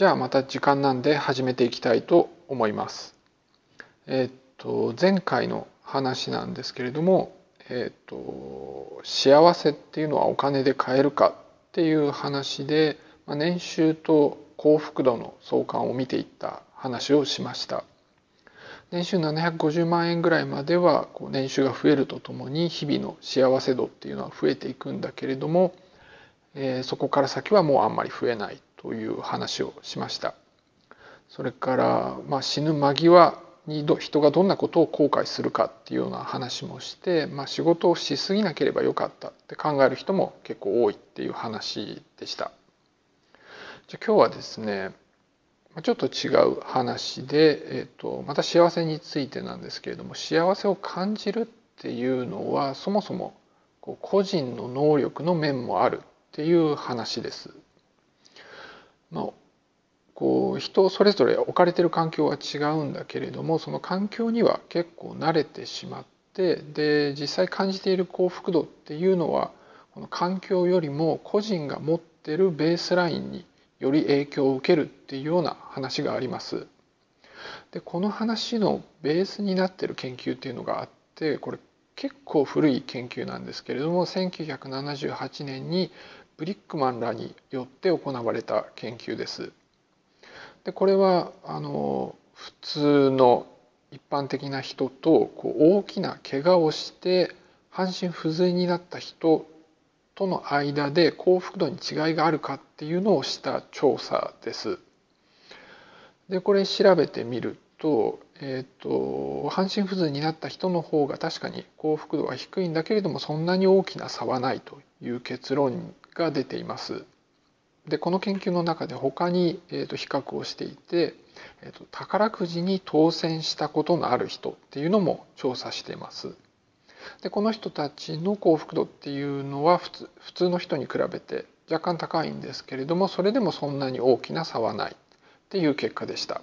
じゃあまた時間なんで始めていきたいと思います。えっと前回の話なんですけれども、えっと幸せっていうのはお金で買えるかっていう話で、まあ、年収と幸福度の相関を見ていった話をしました。年収750万円ぐらいまではこう年収が増えるとともに日々の幸せ度っていうのは増えていくんだけれども、えー、そこから先はもうあんまり増えないという話をしました。それから、まあ、死ぬ間際に人がどんなことを後悔するかっていうような話もして、まあ、仕事をしすぎなければよかったって考える人も結構多いっていう話でした。じゃ今日はですねちょっと違う話で、えーと、また幸せについてなんですけれども幸せを感じるっていうのはそもそも個人の能力の面もあるっていう話です。まあ、こう人それぞれ置かれてる環境は違うんだけれどもその環境には結構慣れてしまってで実際感じている幸福度っていうのはこの環境よりも個人が持ってるベースラインにより影響を受けるっていうような話があります。でこの話のベースになってる研究っていうのがあってこれ結構古い研究なんですけれども1978年にブリックマンらによって行われた研究です。でこれはあの普通の一般的な人とこう大きな怪我をして半身不随になった人との間で幸福度に違いがあるかっていうのをした調査です。でこれ調べてみると,、えーと半身不随になった人の方が確かに幸福度は低いんだけれどもそんなに大きな差はないという結論が出ています。でこの研究の中で他に、えー、と比較をしていて、えー、と宝くじに当選したことのある人っていうのも調査しています。でこの人たちの幸福度っていうのは普通普通の人に比べて若干高いんですけれどもそれでもそんなに大きな差はないっていう結果でした。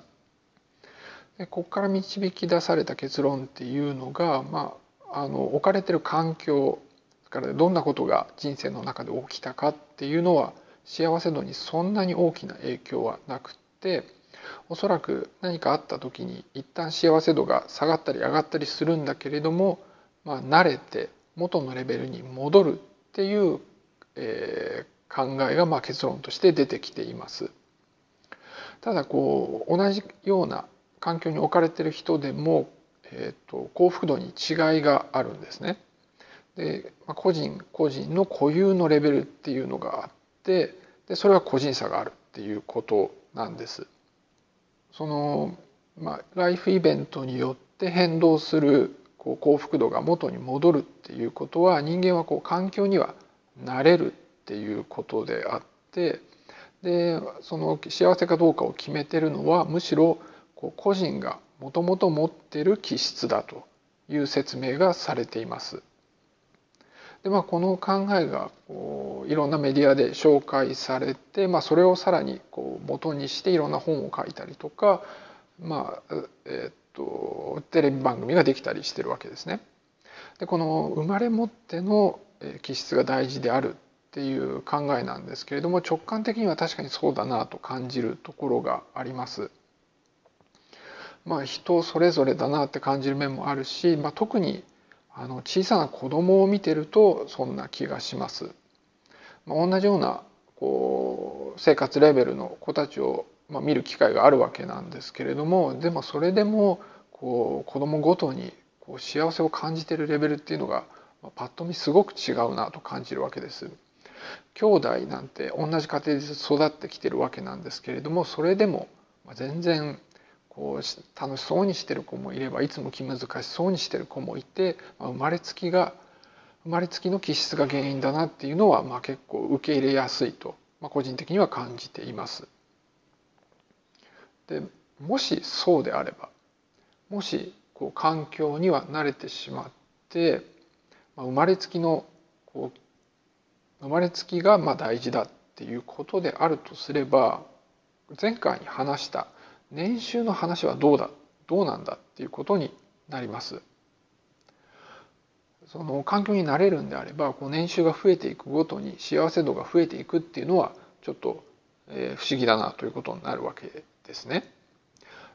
でここから導き出された結論っていうのが、まあ、あの置かれてる環境からどんなことが人生の中で起きたかっていうのは幸せ度にそんなに大きな影響はなくっておそらく何かあった時に一旦幸せ度が下がったり上がったりするんだけれども、まあ、慣れて元のレベルに戻るっていう、えー、考えがまあ結論として出てきています。ただこう同じような環境に置かれてる人でも、えーと幸福度に違いがあるんですね。で、まあ、個人個人の固有のレベルっていうのがあってでそれは個人差があるっていうことなんです。その、まあ、ライフイベントによって変動するこう幸福度が元に戻るっていうことは人間はこう環境には慣れるっていうことであってでその幸せかどうかを決めてるのはむしろこう個人がもともと持ってる気質だという説明がされています。でまあ、この考えがこういろんなメディアで紹介されて、まあ、それをさらにこう元にしていろんな本を書いたりとか、まあえ、っとテレビ番組ができたりしてるわけですね。でこの生まれ持っての気質が大事であるっていう考えなんですけれども直感的には確かにそうだなと感じるところがあります。まあ、人それぞれだなって感じる面もあるし、まあ、特にあの小さな子供を見てるとそんな気がします。まあ、同じようなこう生活レベルの子たちを、まあ、見る機会があるわけなんですけれどもでもそれでもこう子供ごとにこう幸せを感じてるレベルっていうのがパッと見すごく違うなと感じるわけです。兄弟なんて同じ家庭で育ってきてるわけなんですけれどもそれでも全然こう楽しそうにしてる子もいればいつも気難しそうにしてる子もいて、まあ、生まれつきが生まれつきの気質が原因だなっていうのは、まあ、結構受け入れやすいと、まあ、個人的には感じています。でもしそうであればもしこう環境には慣れてしまって、まあ、生まれつきのこう生まれつきがまあ大事だっていうことであるとすれば前回に話した年収の話はどうだどうなんだっていうことになります。その環境になれるんであればこう年収が増えていくごとに幸せ度が増えていくっていうのはちょっとえ不思議だなということになるわけですね。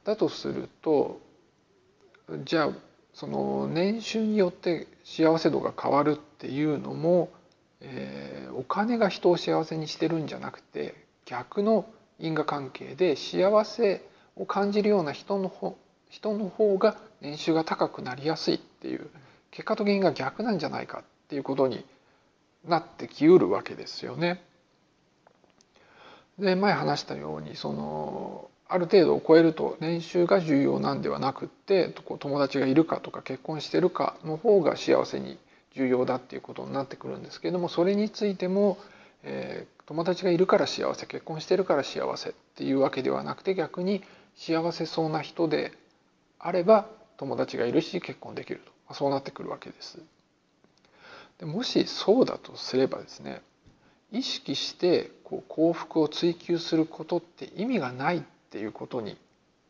だとするとじゃあその年収によって幸せ度が変わるっていうのも、えー、お金が人を幸せにしてるんじゃなくて逆の因果関係で幸せを感じるような人の方人の方が年収が高くなりやすいっていう結果と原因が逆なんじゃないかっていうことになってきうるわけですよね。で前話したようにそのある程度を超えると年収が重要なんではなくって友達がいるかとか結婚してるかの方が幸せに重要だっていうことになってくるんですけれどもそれについても、えー、友達がいるから幸せ結婚してるから幸せっていうわけではなくて逆に幸せそうな人であれば友達がいるし結婚できるとそうなってくるわけです。でもしそうだとすればですね意識してこう幸福を追求することって意味がないっていうことに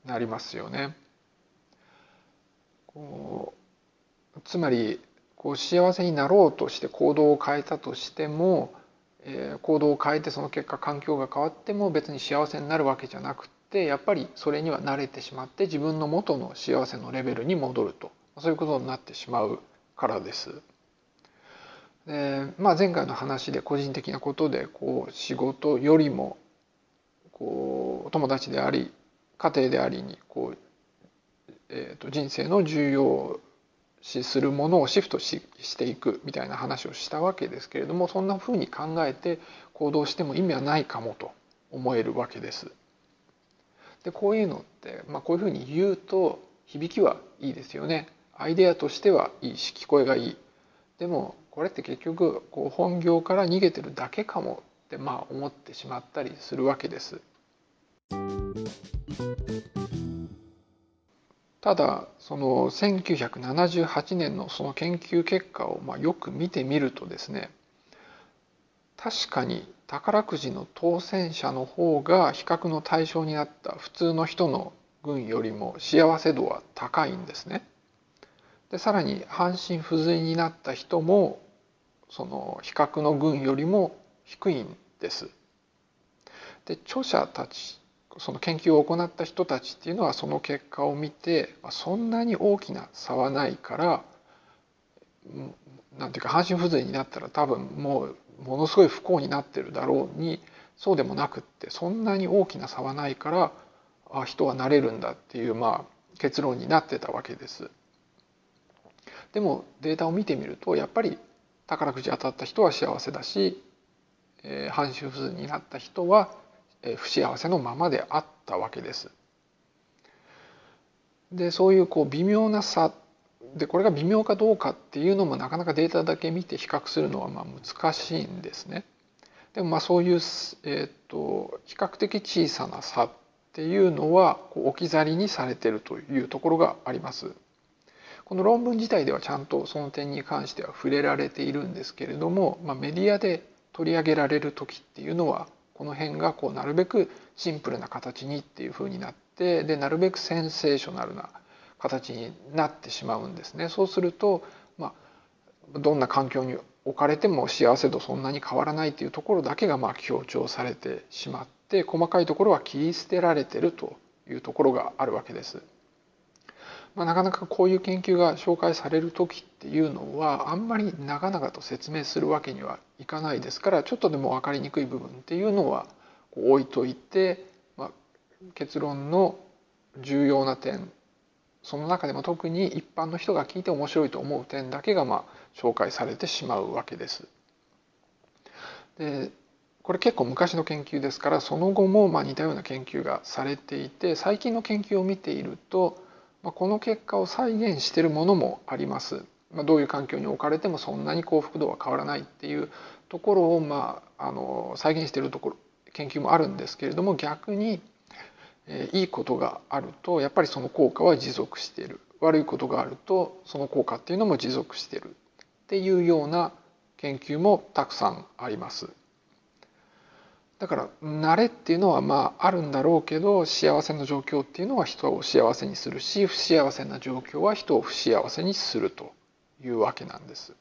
なりますよね。こうつまりこう幸せになろうとして行動を変えたとしても、えー、行動を変えてその結果環境が変わっても別に幸せになるわけじゃなくてやっぱりそれには慣れてしまって自分の元の幸せのレベルに戻るとそういうことになってしまうからです。でまあ、前回の話で個人的なことでこう仕事よりもこう友達であり家庭でありにこう、えー、と人生の重要視するものをシフトししていくみたいな話をしたわけですけれどもそんなふうに考えて行動しても意味はないかもと思えるわけです。でこういうのって、まあ、こういうふうに言うと響きはいいですよね。アイデアとしてはいいし聞こえがいい。でもこれって結局こう本業から逃げてるだけかもってまあ思ってしまったりするわけです。ただその1978年のその研究結果をまあよく見てみるとですね確かに宝くじの当選者の方が比較の対象になった普通の人の群よりも幸せ度は高いんですね。でさらに半身不随になった人もその比較の群よりも低いんです。で著者たちその研究を行った人たちっていうのはその結果を見てそんなに大きな差はないからなんていうか半身不随になったら多分もうものすごい不幸になってるだろうにそうでもなくってそんなに大きな差はないからあ人はなれるんだっていうまあ結論になってたわけです。でもデータを見てみるとやっぱり宝くじ当たった人は幸せだしえー、半身不随になった人は、え、不幸せのままであったわけです。でそういうこう微妙な差でこれが微妙かどうかっていうのもなかなかデータだけ見て比較するのはまあ難しいんですね。でもまあそういう、えーと、比較的小さな差っていうのはこう置き去りにされてるというところがあります。この論文自体ではちゃんとその点に関しては触れられているんですけれども、まあ、メディアで取り上げられる時っていうのはこの辺がこうなるべくシンプルな形にっていうふうになってでなるべくセンセーショナルな形になってしまうんですね。そうすると、まあ、どんな環境に置かれても幸せ度そんなに変わらないっていうところだけがまあ強調されてしまって細かいところは切り捨てられてるというところがあるわけです。まあ、なかなかこういう研究が紹介される時っていうのはあんまり長々と説明するわけにはいかないですからちょっとでも分かりにくい部分っていうのは置いといて、まあ、結論の重要な点その中でも特に一般の人が聞いて面白いと思う点だけがまあ紹介されてしまうわけです。でこれ結構昔の研究ですからその後もまあ似たような研究がされていて最近の研究を見ているとまあ、この結果を再現しているものもあります。まあ、どういう環境に置かれてもそんなに幸福度は変わらないっていうところを、まあ、あの再現しているところ研究もあるんですけれども逆に、え、いいことがあるとやっぱりその効果は持続している悪いことがあるとその効果っていうのも持続しているっていうような研究もたくさんあります。だから慣れっていうのはまああるんだろうけど幸せな状況っていうのは人を幸せにするし不幸せな状況は人を不幸せにするというわけなんです。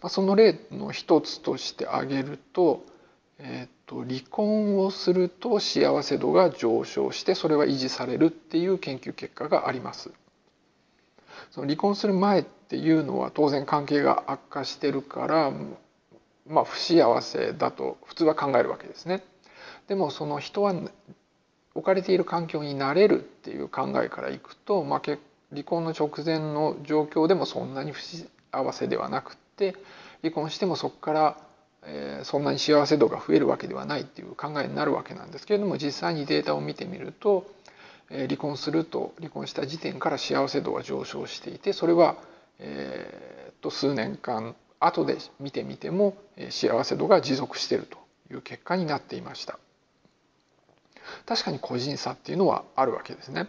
まあ、その例の一つとして挙げると,、えー、と、離婚をすると幸せ度が上昇してそれは維持されるっていう研究結果があります。その離婚する前っていうのは当然関係が悪化してるからまあ不幸せだと普通は考えるわけですね。でもその人は置かれている環境になれるっていう考えからいくと、まあ、離婚の直前の状況でもそんなに不幸せではなくって離婚してもそこから、え、そんなに幸せ度が増えるわけではないっていう考えになるわけなんですけれども実際にデータを見てみると、え、離婚すると離婚した時点から幸せ度が上昇していてそれは、えー、と数年間後で見てみても幸せ度が持続しているという結果になっていました。確かに個人差っていうのはあるわけですね。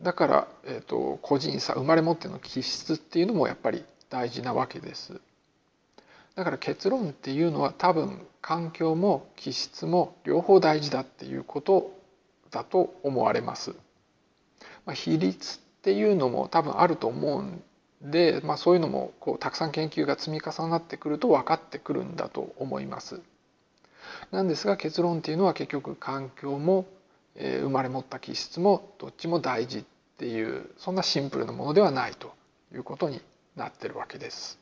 だから、えーと、個人差生まれ持っての気質っていうのもやっぱり大事なわけです。だから結論っていうのは多分環境も気質も両方大事だっていうことだと思われます。まあ、比率っていうのも多分あると思うんで、まあ、そういうのもこうたくさん研究が積み重なってくると分かってくるんだと思います。なんですが結論っていうのは結局環境も、えー、生まれ持った気質もどっちも大事っていうそんなシンプルなものではないということになってるわけです。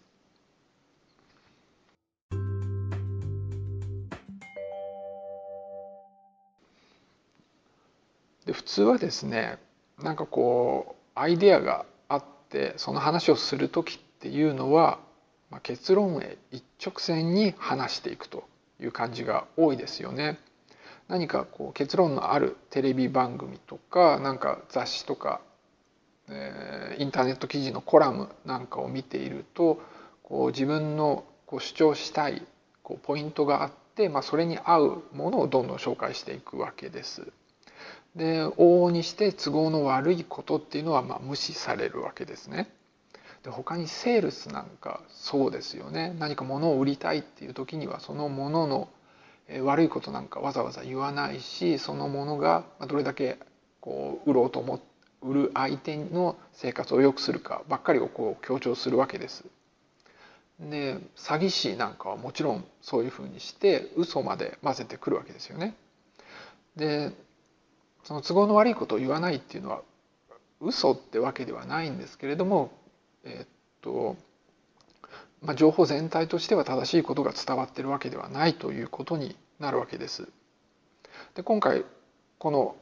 で普通はですねなんかこうアイデアがあってその話をする時っていうのは、まあ、結論へ一直線に話していくという感じが多いですよね。何かこう結論のあるテレビ番組とかなんか雑誌とか、えー、インターネット記事のコラムなんかを見ているとこう自分のこう主張したいこうポイントがあって、まあ、それに合うものをどんどん紹介していくわけです。で往々にして都合の悪いことっていうのはまあ無視されるわけですね。で他にセールスなんかそうですよね何か物を売りたいっていう時にはそのもの悪いことなんかわざわざ言わないしそのものがどれだけこう売ろうと思売る相手の生活を良くするかばっかりをこう強調するわけです。で詐欺師なんかはもちろんそういうふうにして嘘まで混ぜてくるわけですよね。でその都合の悪いことを言わないっていうのは嘘ってわけではないんですけれどもえっとまあ、情報全体としては正しいことが伝わってるわけではないということになるわけです。で今回この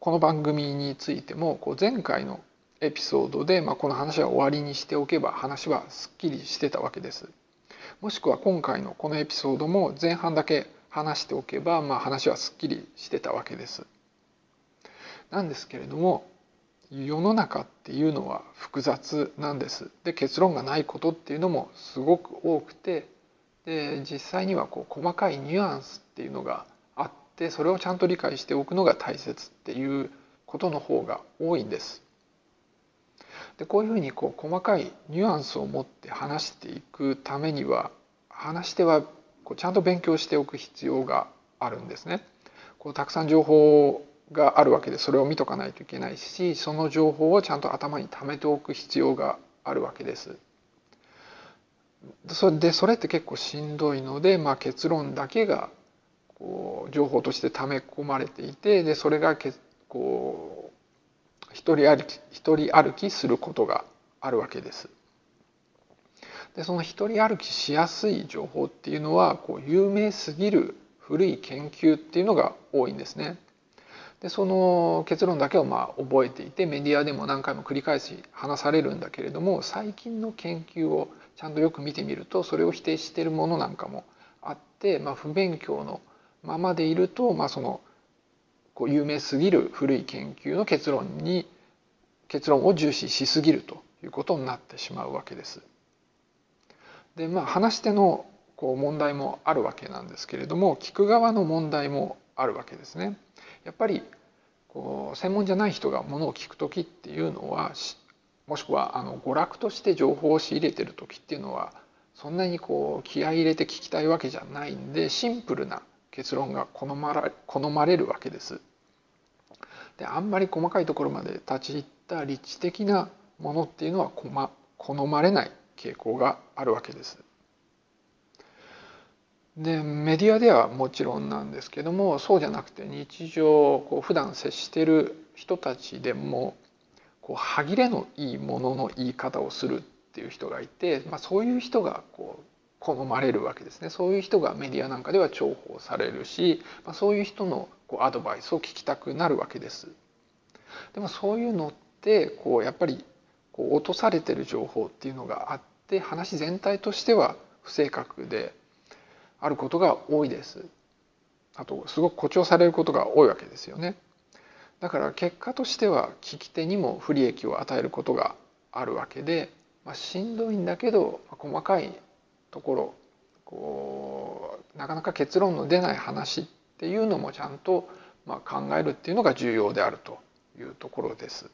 この番組についてもこう前回のエピソードで、まあ、この話は終わりにしておけば話はすっきりしてたわけです。もしくは今回のこのエピソードも前半だけ話しておけば、まあ、話はすっきりしてたわけです。なんですけれども世の中っていうのは複雑なんです。で結論がないことっていうのもすごく多くてで実際にはこう細かいニュアンスっていうのがあってそれをちゃんと理解しておくのが大切っていうことの方が多いんです。でこういうふうにこう細かいニュアンスを持って話していくためには話し手はこうちゃんと勉強しておく必要があるんですね。こうたくさん情報があるわけでそれを見とかないといけないしその情報をちゃんと頭に貯めておく必要があるわけです。それでそれって結構しんどいので、まあ、結論だけがこう情報として溜め込まれていてでそれがけこう一人歩き一人歩きすることがあるわけです。でその一人歩きしやすい情報っていうのはこう有名すぎる古い研究っていうのが多いんですね。でその結論だけをまあ覚えていてメディアでも何回も繰り返し話されるんだけれども最近の研究をちゃんとよく見てみるとそれを否定しているものなんかもあって、まあ、不勉強のままでいると、まあ、そのこう有名すぎる古い研究の結論に結論を重視しすぎるということになってしまうわけです。でまあ話し手のこう問題もあるわけなんですけれども聞く側の問題もあるわけですね。やっぱりこう専門じゃない人がものを聞く時っていうのはもしくはあの娯楽として情報を仕入れてる時っていうのはそんなにこう気合い入れて聞きたいわけじゃないんでシンプルな結論が好まら好まれるわけです。であんまり細かいところまで立ち入った理知的なものっていうのは好まれない傾向があるわけです。でメディアではもちろんなんですけどもそうじゃなくて日常こう普段接してる人たちでもこう歯切れのいいものの言い方をするっていう人がいて、まあ、そういう人がこう好まれるわけですねそういう人がメディアなんかでは重宝されるし、まあ、そういう人のこうアドバイスを聞きたくなるわけです。でもそういうのってこうやっぱりこう落とされてる情報っていうのがあって話全体としては不正確であることが多いです。あとすごく誇張されることが多いわけですよね。だから結果としては聞き手にも不利益を与えることがあるわけで、まあ、しんどいんだけど細かいところこうなかなか結論の出ない話っていうのもちゃんとまあ考えるっていうのが重要であるというところです。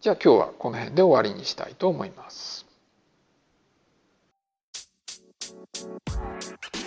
じゃあ今日はこの辺で終わりにしたいと思います。Thank you.